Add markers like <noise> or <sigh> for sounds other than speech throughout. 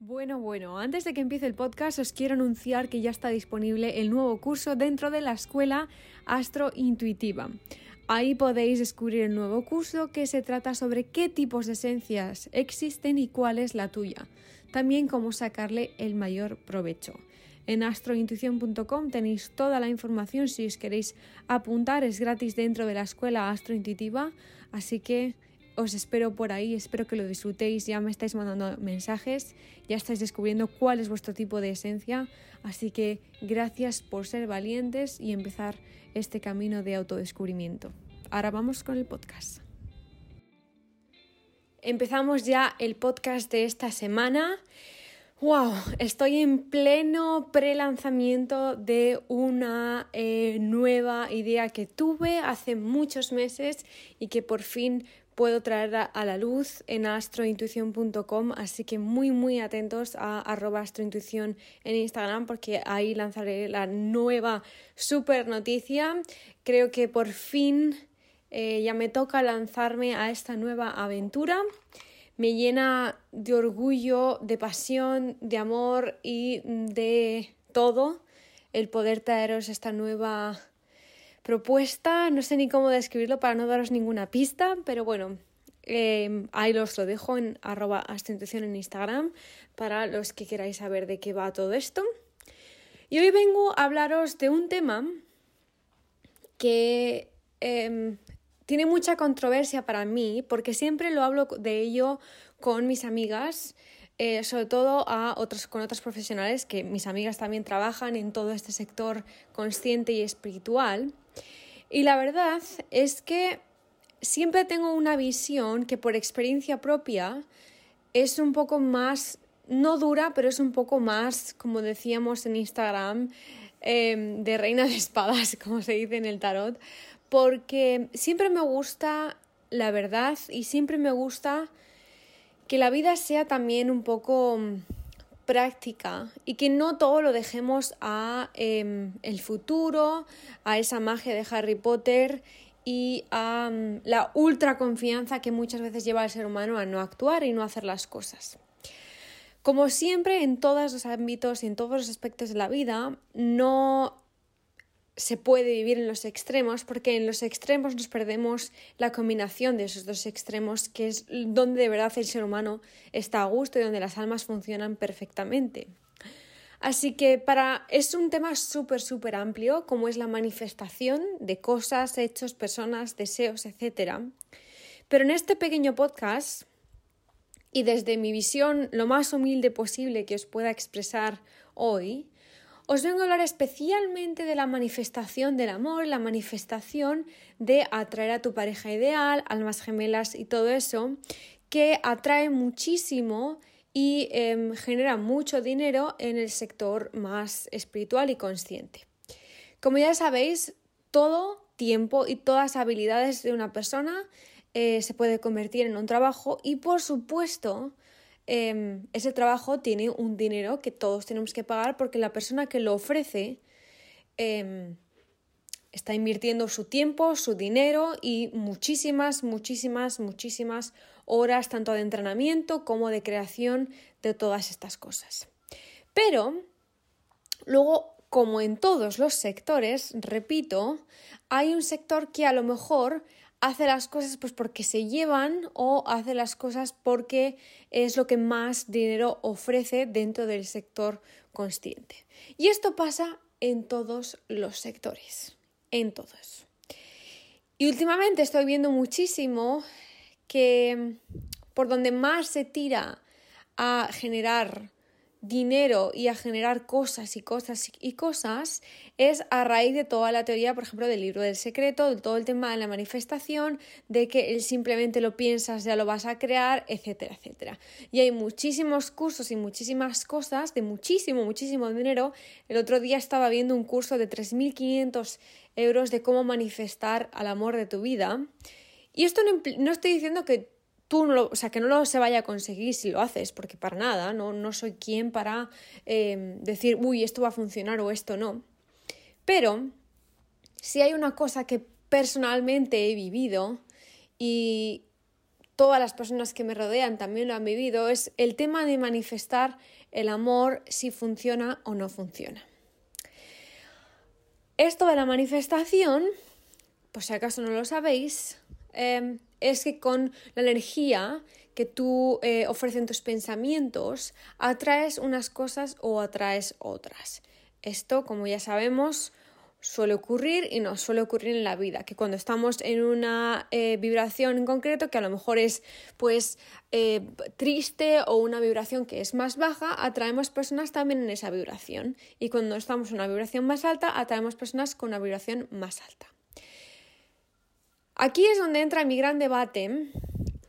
Bueno, bueno, antes de que empiece el podcast os quiero anunciar que ya está disponible el nuevo curso dentro de la escuela Astro Intuitiva. Ahí podéis descubrir el nuevo curso que se trata sobre qué tipos de esencias existen y cuál es la tuya. También cómo sacarle el mayor provecho. En astrointuición.com tenéis toda la información si os queréis apuntar, es gratis dentro de la escuela Astrointuitiva, así que os espero por ahí, espero que lo disfrutéis, ya me estáis mandando mensajes, ya estáis descubriendo cuál es vuestro tipo de esencia, así que gracias por ser valientes y empezar este camino de autodescubrimiento. Ahora vamos con el podcast. Empezamos ya el podcast de esta semana. ¡Wow! Estoy en pleno pre-lanzamiento de una eh, nueva idea que tuve hace muchos meses y que por fin puedo traer a la luz en astrointuición.com, así que muy muy atentos a arroba astrointuición en Instagram porque ahí lanzaré la nueva super noticia. Creo que por fin eh, ya me toca lanzarme a esta nueva aventura. Me llena de orgullo, de pasión, de amor y de todo el poder traeros esta nueva propuesta, no sé ni cómo describirlo para no daros ninguna pista, pero bueno, em, ahí os lo dejo en arroba en Instagram para los que queráis saber de qué va todo esto. Y hoy vengo a hablaros de un tema que em, tiene mucha controversia para mí porque siempre lo hablo de ello con mis amigas, eh, sobre todo a otros, con otros profesionales que mis amigas también trabajan en todo este sector consciente y espiritual. Y la verdad es que siempre tengo una visión que por experiencia propia es un poco más, no dura, pero es un poco más, como decíamos en Instagram, em, de reina de espadas, <laughs> como se dice en el tarot, porque siempre me gusta la verdad y siempre me gusta que la vida sea también un poco práctica y que no todo lo dejemos a em, el futuro, a esa magia de Harry Potter y a mm, la ultra confianza que muchas veces lleva al ser humano a no actuar y no hacer las cosas. Como siempre, en todos los ámbitos y en todos los aspectos de la vida, no se puede vivir en los extremos porque en los extremos nos perdemos la combinación de esos dos extremos que es donde de verdad el ser humano está a gusto y donde las almas funcionan perfectamente. Así que para es un tema súper súper amplio como es la manifestación de cosas, hechos, personas, deseos, etc. Pero en este pequeño podcast y desde mi visión lo más humilde posible que os pueda expresar hoy, os vengo a hablar especialmente de la manifestación del amor, la manifestación de atraer a tu pareja ideal, almas gemelas y todo eso, que atrae muchísimo y em, genera mucho dinero en el sector más espiritual y consciente. Como ya sabéis, todo tiempo y todas habilidades de una persona eh, se puede convertir en un trabajo y por supuesto Em, ese trabajo tiene un dinero que todos tenemos que pagar porque la persona que lo ofrece em, está invirtiendo su tiempo, su dinero y muchísimas, muchísimas, muchísimas horas tanto de entrenamiento como de creación de todas estas cosas. Pero luego, como en todos los sectores, repito, hay un sector que a lo mejor hace las cosas pues porque se llevan o hace las cosas porque es lo que más dinero ofrece dentro del sector consciente. Y esto pasa en todos los sectores, en todos. Y últimamente estoy viendo muchísimo que por donde más se tira a generar dinero y a generar cosas y cosas y cosas es a raíz de toda la teoría, por ejemplo, del libro del secreto, de todo el tema de la manifestación, de que él simplemente lo piensas, ya lo vas a crear, etcétera, etcétera. Y hay muchísimos cursos y muchísimas cosas de muchísimo, muchísimo dinero. El otro día estaba viendo un curso de 3.500 euros de cómo manifestar al amor de tu vida. Y esto no, no estoy diciendo que tú no lo, o sea, que no lo se vaya a conseguir si lo haces, porque para nada, no, no soy quien para em, decir, uy, esto va a funcionar o esto no. Pero si hay una cosa que personalmente he vivido y todas las personas que me rodean también lo han vivido, es el tema de manifestar el amor si funciona o no funciona. Esto de la manifestación, por si acaso no lo sabéis, em, es que con la energía que tú eh, ofreces en tus pensamientos, atraes unas cosas o atraes otras. Esto, como ya sabemos, suele ocurrir y nos suele ocurrir en la vida, que cuando estamos en una eh, vibración en concreto, que a lo mejor es pues eh, triste o una vibración que es más baja, atraemos personas también en esa vibración. Y cuando estamos en una vibración más alta, atraemos personas con una vibración más alta. Aquí es donde entra mi gran debate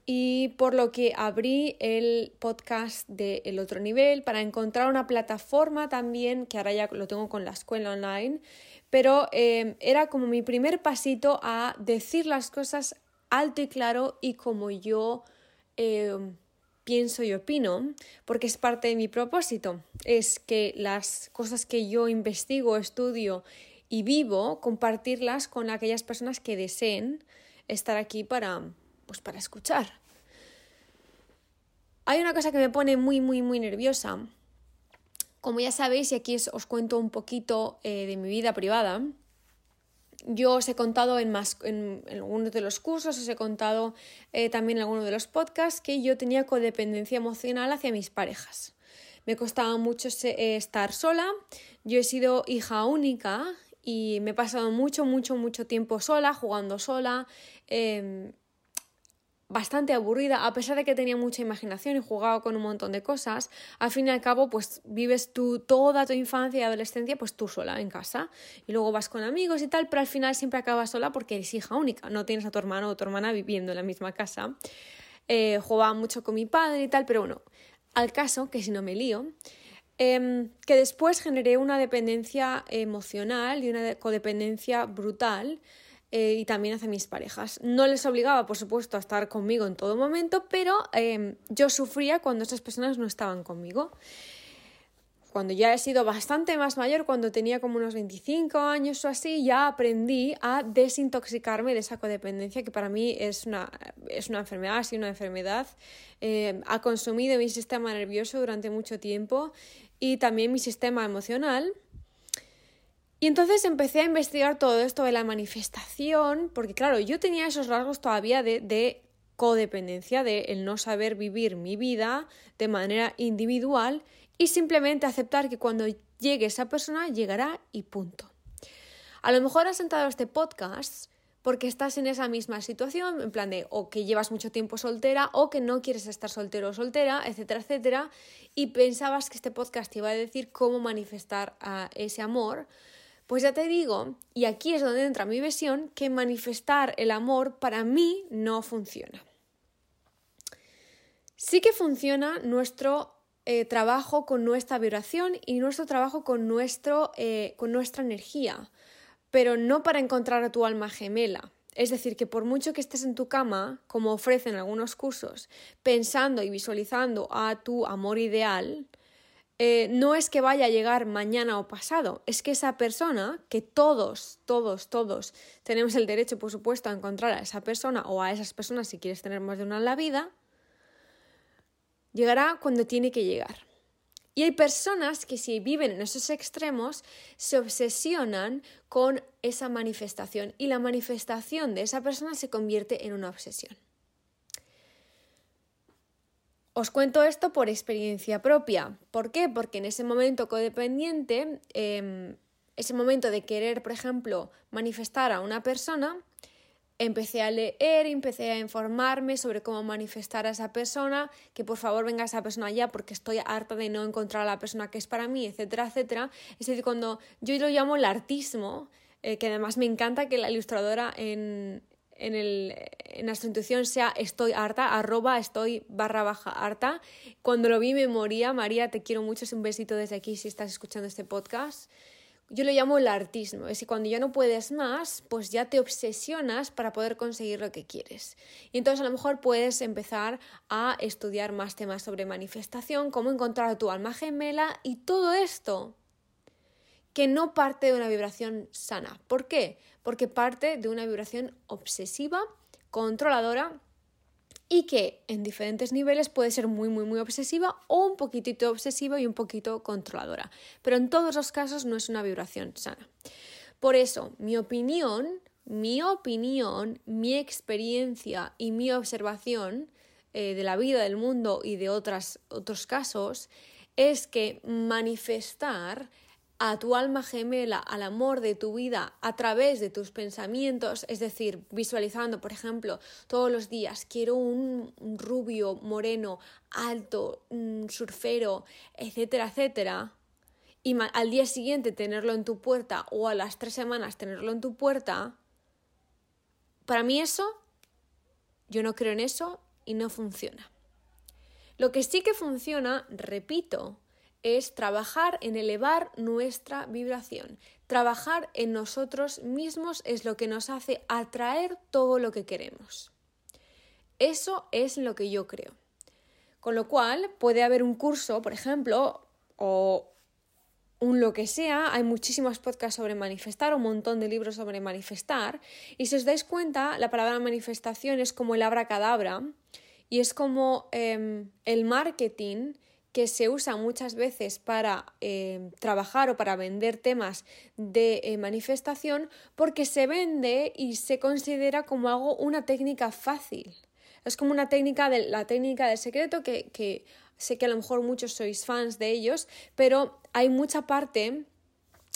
y por lo que abrí el podcast de El Otro Nivel para encontrar una plataforma también, que ahora ya lo tengo con la escuela online, pero eh, era como mi primer pasito a decir las cosas alto y claro y como yo eh, pienso y opino, porque es parte de mi propósito, es que las cosas que yo investigo, estudio y vivo, compartirlas con aquellas personas que deseen estar aquí para pues para escuchar. Hay una cosa que me pone muy, muy, muy nerviosa. Como ya sabéis, y aquí os cuento un poquito eh, de mi vida privada, yo os he contado en, más, en, algunos de los cursos, os he contado eh, también en algunos de los podcasts que yo tenía codependencia emocional hacia mis parejas. Me costaba mucho eh, estar sola, yo he sido hija única y me he pasado mucho, mucho, mucho tiempo sola, jugando sola, em, bastante aburrida, a pesar de que tenía mucha imaginación y jugaba con un montón de cosas, al fin y al cabo, pues vives tú toda tu infancia y adolescencia, pues tú sola en casa, y luego vas con amigos y tal, pero al final siempre acabas sola porque eres hija única, no tienes a tu hermano o tu hermana viviendo en la misma casa. Eh, jugaba mucho con mi padre y tal, pero bueno, al caso, que si no me lío, Em, que después generé una dependencia emocional y una codependencia brutal eh, y también hacia mis parejas. No les obligaba, por supuesto, a estar conmigo en todo momento, pero em, yo sufría cuando esas personas no estaban conmigo. Cuando ya he sido bastante más mayor, cuando tenía como unos 25 años o así, ya aprendí a desintoxicarme de esa codependencia que para mí es una, es una enfermedad, sido una enfermedad. Eh, ha consumido mi sistema nervioso durante mucho tiempo y también mi sistema emocional. Y entonces empecé a investigar todo esto de la manifestación, porque claro, yo tenía esos rasgos todavía de, de codependencia, de el no saber vivir mi vida de manera individual y simplemente aceptar que cuando llegue esa persona llegará y punto. A lo mejor has sentado este podcast porque estás en esa misma situación, en plan de o que llevas mucho tiempo soltera o que no quieres estar soltero o soltera, etcétera, etcétera, y pensabas que este podcast te iba a decir cómo manifestar ese amor, pues ya te digo, y aquí es donde entra mi visión, que manifestar el amor para mí no funciona. Sí que funciona nuestro eh, trabajo con nuestra vibración y nuestro trabajo con, nuestro, eh, con nuestra energía pero no para encontrar a tu alma gemela. Es decir, que por mucho que estés en tu cama, como ofrecen algunos cursos, pensando y visualizando a tu amor ideal, eh, no es que vaya a llegar mañana o pasado, es que esa persona, que todos, todos, todos tenemos el derecho, por supuesto, a encontrar a esa persona o a esas personas si quieres tener más de una en la vida, llegará cuando tiene que llegar. Y hay personas que si viven en esos extremos se obsesionan con esa manifestación y la manifestación de esa persona se convierte en una obsesión. Os cuento esto por experiencia propia. ¿Por qué? Porque en ese momento codependiente, em, ese momento de querer, por ejemplo, manifestar a una persona, empecé a leer, empecé a informarme sobre cómo manifestar a esa persona, que por favor venga esa persona ya porque estoy harta de no encontrar a la persona que es para mí, etcétera, etcétera. Es decir, cuando yo lo llamo el artismo, eh, que además me encanta que la ilustradora en, en, el, en nuestra intuición sea estoy harta, arroba estoy barra baja harta. Cuando lo vi me moría, María, te quiero mucho, es un besito desde aquí si estás escuchando este podcast yo lo llamo el artismo, es que cuando ya no puedes más, pues ya te obsesionas para poder conseguir lo que quieres. Y entonces a lo mejor puedes empezar a estudiar más temas sobre manifestación, cómo encontrar a tu alma gemela y todo esto que no parte de una vibración sana. ¿Por qué? Porque parte de una vibración obsesiva, controladora y que en diferentes niveles puede ser muy, muy, muy obsesiva o un poquitito obsesiva y un poquito controladora. Pero en todos los casos no es una vibración sana. Por eso, mi opinión, mi opinión, mi experiencia y mi observación eh, de la vida, del mundo y de otras, otros casos es que manifestar a tu alma gemela, al amor de tu vida a través de tus pensamientos, es decir, visualizando, por ejemplo, todos los días, quiero un rubio, moreno, alto, surfero, etcétera, etcétera, y al día siguiente tenerlo en tu puerta o a las tres semanas tenerlo en tu puerta, para mí eso, yo no creo en eso y no funciona. Lo que sí que funciona, repito, es trabajar en elevar nuestra vibración. Trabajar en nosotros mismos es lo que nos hace atraer todo lo que queremos. Eso es lo que yo creo. Con lo cual puede haber un curso, por ejemplo, o un lo que sea, hay muchísimos podcasts sobre manifestar, un montón de libros sobre manifestar, y si os dais cuenta, la palabra manifestación es como el abracadabra, y es como em, el marketing que se usa muchas veces para eh, trabajar o para vender temas de eh, manifestación porque se vende y se considera como algo una técnica fácil. Es como una técnica de la técnica del secreto que, que sé que a lo mejor muchos sois fans de ellos, pero hay mucha parte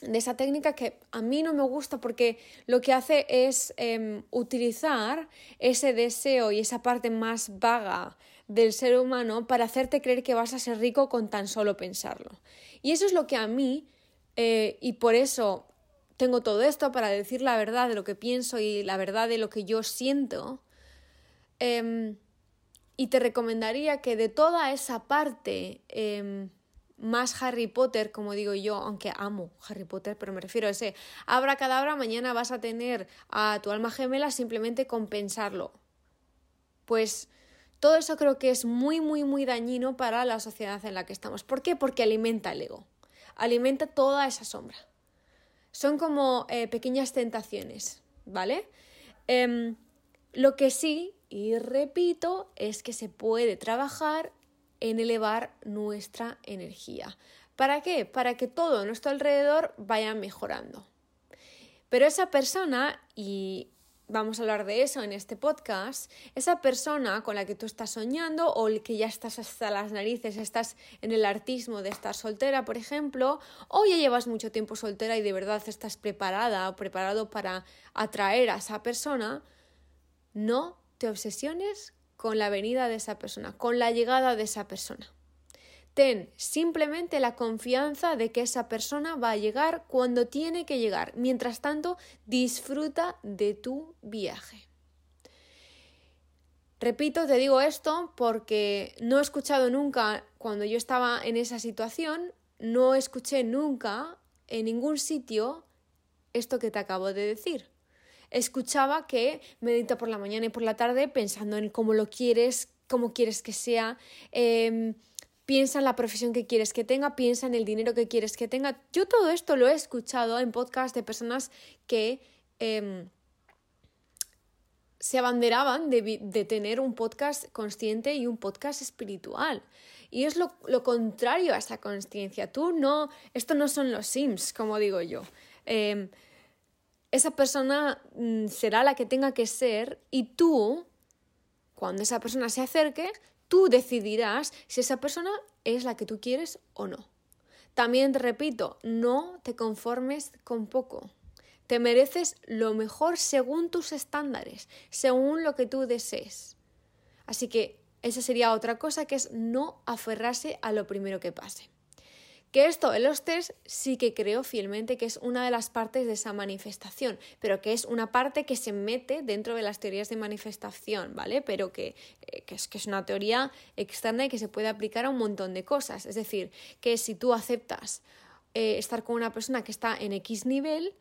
de esa técnica que a mí no me gusta porque lo que hace es em, utilizar ese deseo y esa parte más vaga del ser humano para hacerte creer que vas a ser rico con tan solo pensarlo. Y eso es lo que a mí, eh, y por eso tengo todo esto para decir la verdad de lo que pienso y la verdad de lo que yo siento, em, y te recomendaría que de toda esa parte em, más Harry Potter, como digo yo, aunque amo Harry Potter, pero me refiero a ese abra cadabra, mañana vas a tener a tu alma gemela simplemente con pensarlo. Pues todo eso creo que es muy, muy, muy dañino para la sociedad en la que estamos. ¿Por qué? Porque alimenta el ego, alimenta toda esa sombra. Son como eh, pequeñas tentaciones, ¿vale? Em, lo que sí, y repito, es que se puede trabajar en elevar nuestra energía. ¿Para qué? Para que todo a nuestro alrededor vaya mejorando. Pero esa persona, y vamos a hablar de eso en este podcast, esa persona con la que tú estás soñando o el que ya estás hasta las narices, estás en el artismo de estar soltera, por ejemplo, o ya llevas mucho tiempo soltera y de verdad estás preparada o preparado para atraer a esa persona, no te obsesiones con la venida de esa persona, con la llegada de esa persona. Ten simplemente la confianza de que esa persona va a llegar cuando tiene que llegar. Mientras tanto, disfruta de tu viaje. Repito, te digo esto porque no he escuchado nunca, cuando yo estaba en esa situación, no escuché nunca en ningún sitio esto que te acabo de decir. Escuchaba que medita por la mañana y por la tarde pensando en cómo lo quieres, cómo quieres que sea. Em, piensa en la profesión que quieres que tenga, piensa en el dinero que quieres que tenga. Yo todo esto lo he escuchado en podcasts de personas que em, se abanderaban de, tener un podcast consciente y un podcast espiritual. Y es lo, contrario a esa consciencia. Tú no, esto no son los Sims, como digo yo. Em, esa persona mm, será la que tenga que ser y tú, cuando esa persona se acerque, Tú decidirás si esa persona es la que tú quieres o no. También te repito, no te conformes con poco. Te mereces lo mejor según tus estándares, según lo que tú desees. Así que esa sería otra cosa que es no aferrarse a lo primero que pase. Que esto en los sí que creo fielmente que es una de las partes de esa manifestación, pero que es una parte que se mete dentro de las teorías de manifestación, ¿vale? Pero que, eh, es, que es una teoría externa y que se puede aplicar a un montón de cosas. Es decir, que si tú aceptas eh, estar con una persona que está en X nivel,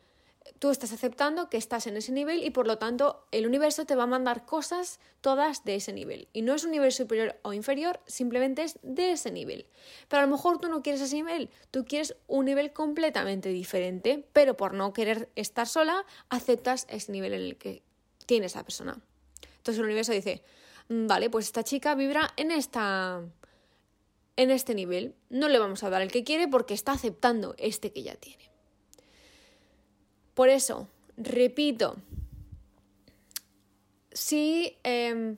tú estás aceptando que estás en ese nivel y por lo tanto el universo te va a mandar cosas todas de ese nivel. Y no es un nivel superior o inferior, simplemente es de ese nivel. Pero a lo mejor tú no quieres ese nivel, tú quieres un nivel completamente diferente, pero por no querer estar sola, aceptas ese nivel en el que tiene esa persona. Entonces el universo dice, mm, vale, pues esta chica vibra en esta en este nivel. No le vamos a dar el que quiere porque está aceptando este que ya tiene. Por eso, repito, si em,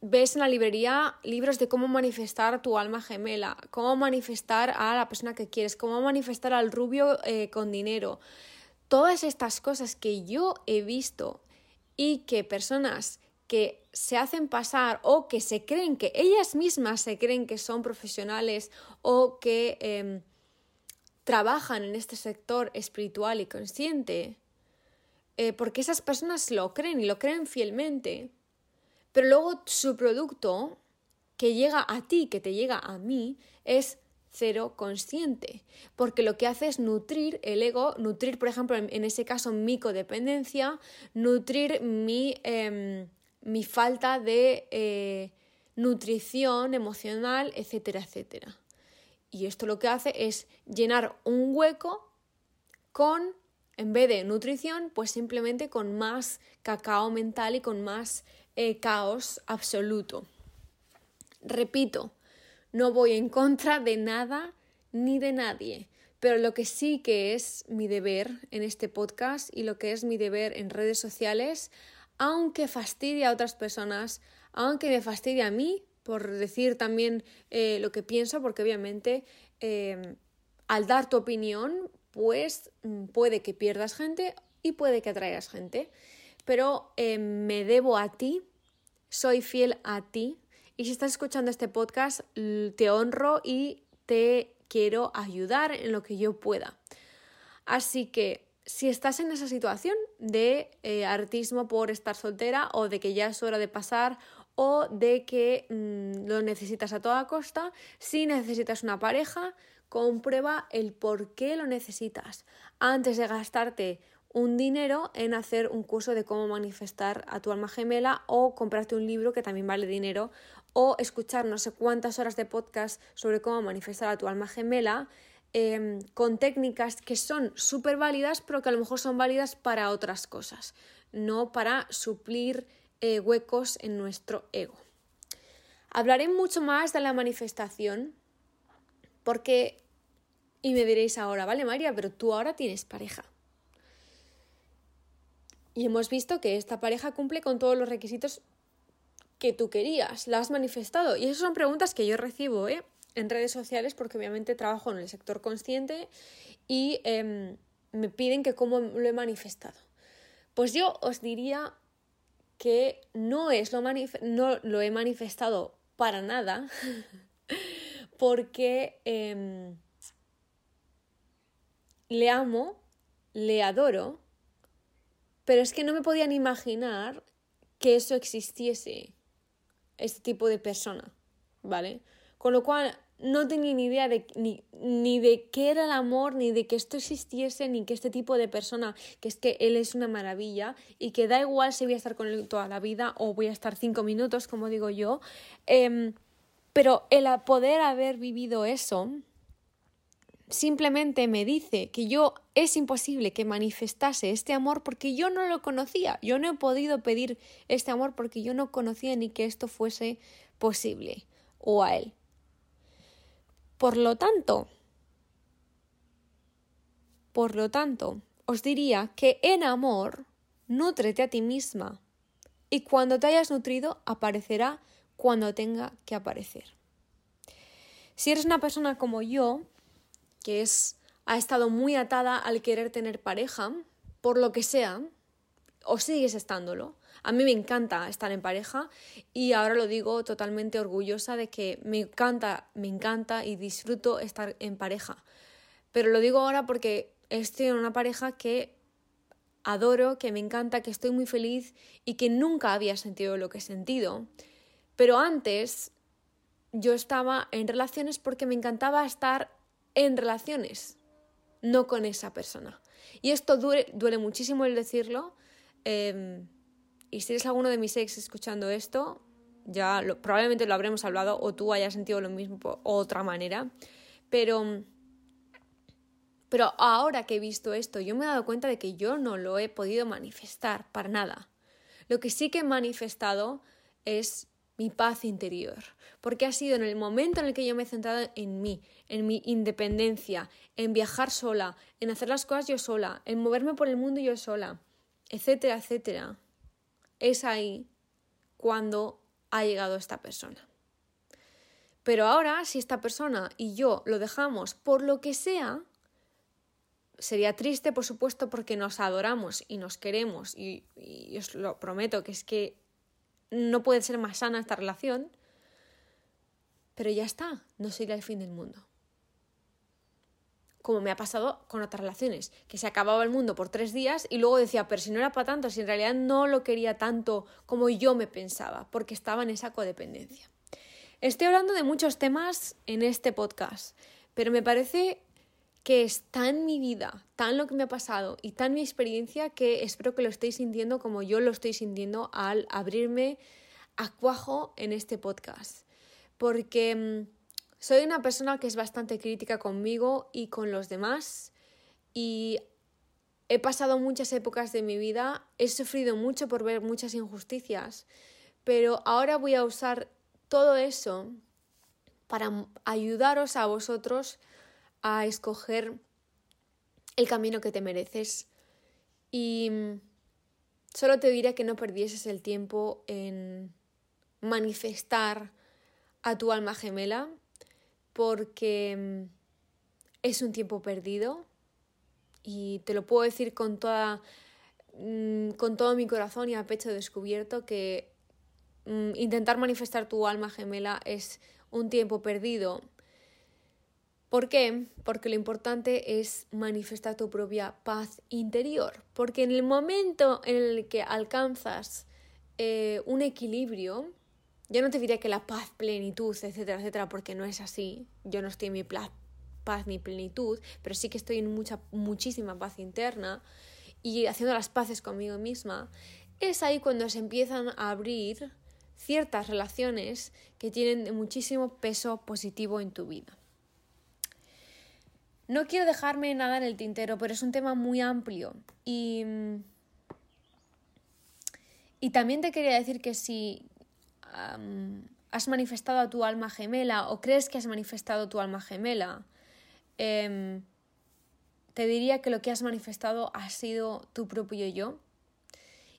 ves en la librería libros de cómo manifestar tu alma gemela, cómo manifestar a la persona que quieres, cómo manifestar al rubio eh, con dinero, todas estas cosas que yo he visto y que personas que se hacen pasar o que se creen que ellas mismas se creen que son profesionales o que em, trabajan en este sector espiritual y consciente, eh, porque esas personas lo creen y lo creen fielmente, pero luego su producto que llega a ti, que te llega a mí, es cero consciente, porque lo que hace es nutrir el ego, nutrir, por ejemplo, en, ese caso, mi codependencia, nutrir mi, em, mi falta de eh, nutrición emocional, etcétera, etcétera. Y esto lo que hace es llenar un hueco con, en vez de nutrición, pues simplemente con más cacao mental y con más eh, caos absoluto. Repito, no voy en contra de nada ni de nadie, pero lo que sí que es mi deber en este podcast y lo que es mi deber en redes sociales, aunque fastidie a otras personas, aunque me fastidie a mí por decir también eh, lo que pienso, porque obviamente em, al dar tu opinión, pues mm, puede que pierdas gente y puede que atraigas gente, pero em, me debo a ti, soy fiel a ti, y si estás escuchando este podcast, te honro y te quiero ayudar en lo que yo pueda. Así que si estás en esa situación de eh, artismo por estar soltera o de que ya es hora de pasar o de que mm, lo necesitas a toda costa, si necesitas una pareja, comprueba el por qué lo necesitas. Antes de gastarte un dinero en hacer un curso de cómo manifestar a tu alma gemela o comprarte un libro que también vale dinero o escuchar no sé cuántas horas de podcast sobre cómo manifestar a tu alma gemela Em, con técnicas que son súper válidas, pero que a lo mejor son válidas para otras cosas, no para suplir eh, huecos en nuestro ego. Hablaré mucho más de la manifestación, porque, y me diréis ahora, vale María, pero tú ahora tienes pareja. Y hemos visto que esta pareja cumple con todos los requisitos que tú querías, la has manifestado. Y esas son preguntas que yo recibo, ¿eh? en redes sociales porque obviamente trabajo en el sector consciente y em, me piden que cómo lo he manifestado. Pues yo os diría que no, es lo, no lo he manifestado para nada <laughs> porque em, le amo, le adoro, pero es que no me podían imaginar que eso existiese, este tipo de persona, ¿vale? Con lo cual no tenía ni idea de, ni, ni, de qué era el amor, ni de que esto existiese, ni que este tipo de persona, que es que él es una maravilla y que da igual si voy a estar con él toda la vida o voy a estar cinco minutos, como digo yo. Em, pero el poder haber vivido eso simplemente me dice que yo es imposible que manifestase este amor porque yo no lo conocía. Yo no he podido pedir este amor porque yo no conocía ni que esto fuese posible o a él. Por lo tanto, por lo tanto, os diría que en amor, nútrete a ti misma y cuando te hayas nutrido aparecerá cuando tenga que aparecer. Si eres una persona como yo, que es ha estado muy atada al querer tener pareja, por lo que sea, o sigues estándolo, a mí me encanta estar en pareja y ahora lo digo totalmente orgullosa de que me encanta, me encanta y disfruto estar en pareja. Pero lo digo ahora porque estoy en una pareja que adoro, que me encanta, que estoy muy feliz y que nunca había sentido lo que he sentido. Pero antes yo estaba en relaciones porque me encantaba estar en relaciones, no con esa persona. Y esto duele, muchísimo el decirlo. Em, y si eres alguno de mis ex escuchando esto, ya probablemente lo habremos hablado o tú hayas sentido lo mismo de otra manera. Pero, pero ahora que he visto esto, yo me he dado cuenta de que yo no lo he podido manifestar para nada. Lo que sí que he manifestado es mi paz interior, porque ha sido en el momento en el que yo me he centrado en mí, en mi independencia, en viajar sola, en hacer las cosas yo sola, en moverme por el mundo yo sola, etcétera, etcétera. Es ahí cuando ha llegado esta persona. Pero ahora, si esta persona y yo lo dejamos por lo que sea, sería triste, por supuesto, porque nos adoramos y nos queremos, y, os lo prometo que es que no puede ser más sana esta relación, pero ya está, no sería el fin del mundo. Como me ha pasado con otras relaciones, que se acababa el mundo por tres días y luego decía, pero si no era para tanto, si en realidad no lo quería tanto como yo me pensaba, porque estaba en esa codependencia. Estoy hablando de muchos temas en este podcast, pero me parece que es tan mi vida, tan lo que me ha pasado y tan mi experiencia que espero que lo estéis sintiendo como yo lo estoy sintiendo al abrirme a cuajo en este podcast. Porque mm, soy una persona que es bastante crítica conmigo y con los demás y he pasado muchas épocas de mi vida, he sufrido mucho por ver muchas injusticias, pero ahora voy a usar todo eso para ayudaros a vosotros a escoger el camino que te mereces. Y solo te diría que no perdieses el tiempo en manifestar a tu alma gemela, porque es un tiempo perdido y te lo puedo decir con toda mm, con todo mi corazón y a pecho descubierto que mm, intentar manifestar tu alma gemela es un tiempo perdido ¿Por qué? Porque lo importante es manifestar tu propia paz interior. Porque en el momento en el que alcanzas eh, un equilibrio, yo no te diría que la paz, plenitud, etcétera, etcétera, porque no es así. Yo no estoy en mi paz, paz ni plenitud, pero sí que estoy en mucha, muchísima paz interna y haciendo las paces conmigo misma. Es ahí cuando se empiezan a abrir ciertas relaciones que tienen muchísimo peso positivo en tu vida. No quiero dejarme nada en el tintero, pero es un tema muy amplio. Y, y también te quería decir que si has manifestado a tu alma gemela o crees que has manifestado tu alma gemela, em, te diría que lo que has manifestado ha sido tu propio yo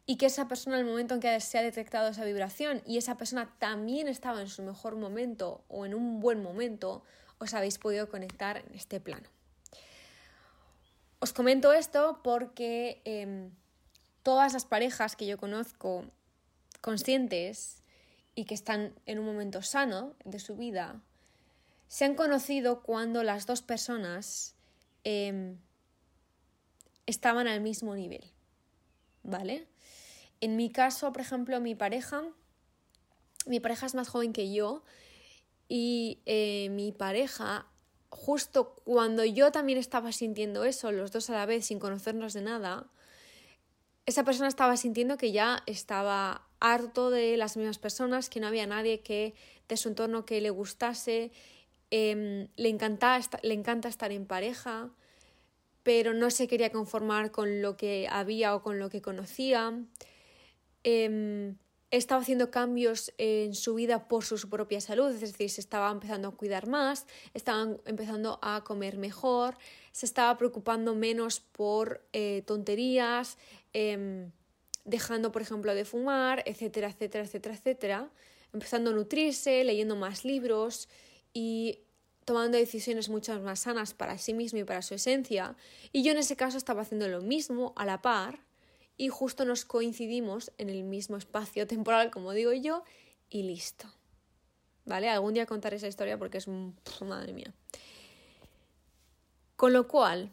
y que esa persona en el momento en que se ha detectado esa vibración y esa persona también estaba en su mejor momento o en un buen momento, os habéis podido conectar en este plano. Os comento esto porque em, todas las parejas que yo conozco conscientes y que están en un momento sano de su vida, se han conocido cuando las dos personas em, estaban al mismo nivel. ¿Vale? En mi caso, por ejemplo, mi pareja, mi pareja es más joven que yo y eh, mi pareja justo cuando yo también estaba sintiendo eso, los dos a la vez, sin conocernos de nada, esa persona estaba sintiendo que ya estaba harto de las mismas personas, que no había nadie que de su entorno que le gustase, em, le, encanta, le encanta estar en pareja, pero no se quería conformar con lo que había o con lo que conocía. Em, estaba haciendo cambios en su vida por su propia salud, es decir, se estaba empezando a cuidar más, estaba empezando a comer mejor, se estaba preocupando menos por eh, tonterías, em, dejando, por ejemplo, de fumar, etcétera, etcétera, etcétera, etcétera, empezando a nutrirse, leyendo más libros y tomando decisiones mucho más sanas para sí mismo y para su esencia. Y yo en ese caso estaba haciendo lo mismo a la par y justo nos coincidimos en el mismo espacio temporal, como digo yo, y listo. ¿Vale? Algún día contaré esa historia porque es... madre mía. Con lo cual,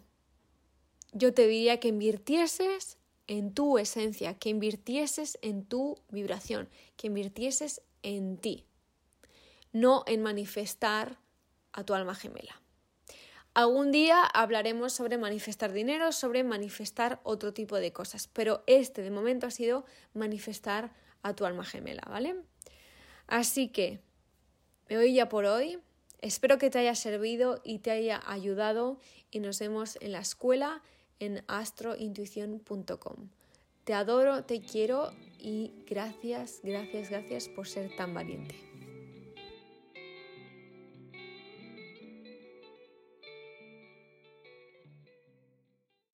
yo te diría que invirtieses en tu esencia, que invirtieses en tu vibración, que invirtieses en ti, no en manifestar a tu alma gemela. Algún día hablaremos sobre manifestar dinero, sobre manifestar otro tipo de cosas, pero este de momento ha sido manifestar a tu alma gemela, ¿vale? Así que me voy ya por hoy. Espero que te haya servido y te haya ayudado y nos vemos en la escuela en astrointuición.com. Te adoro, te quiero y gracias, gracias, gracias por ser tan valiente.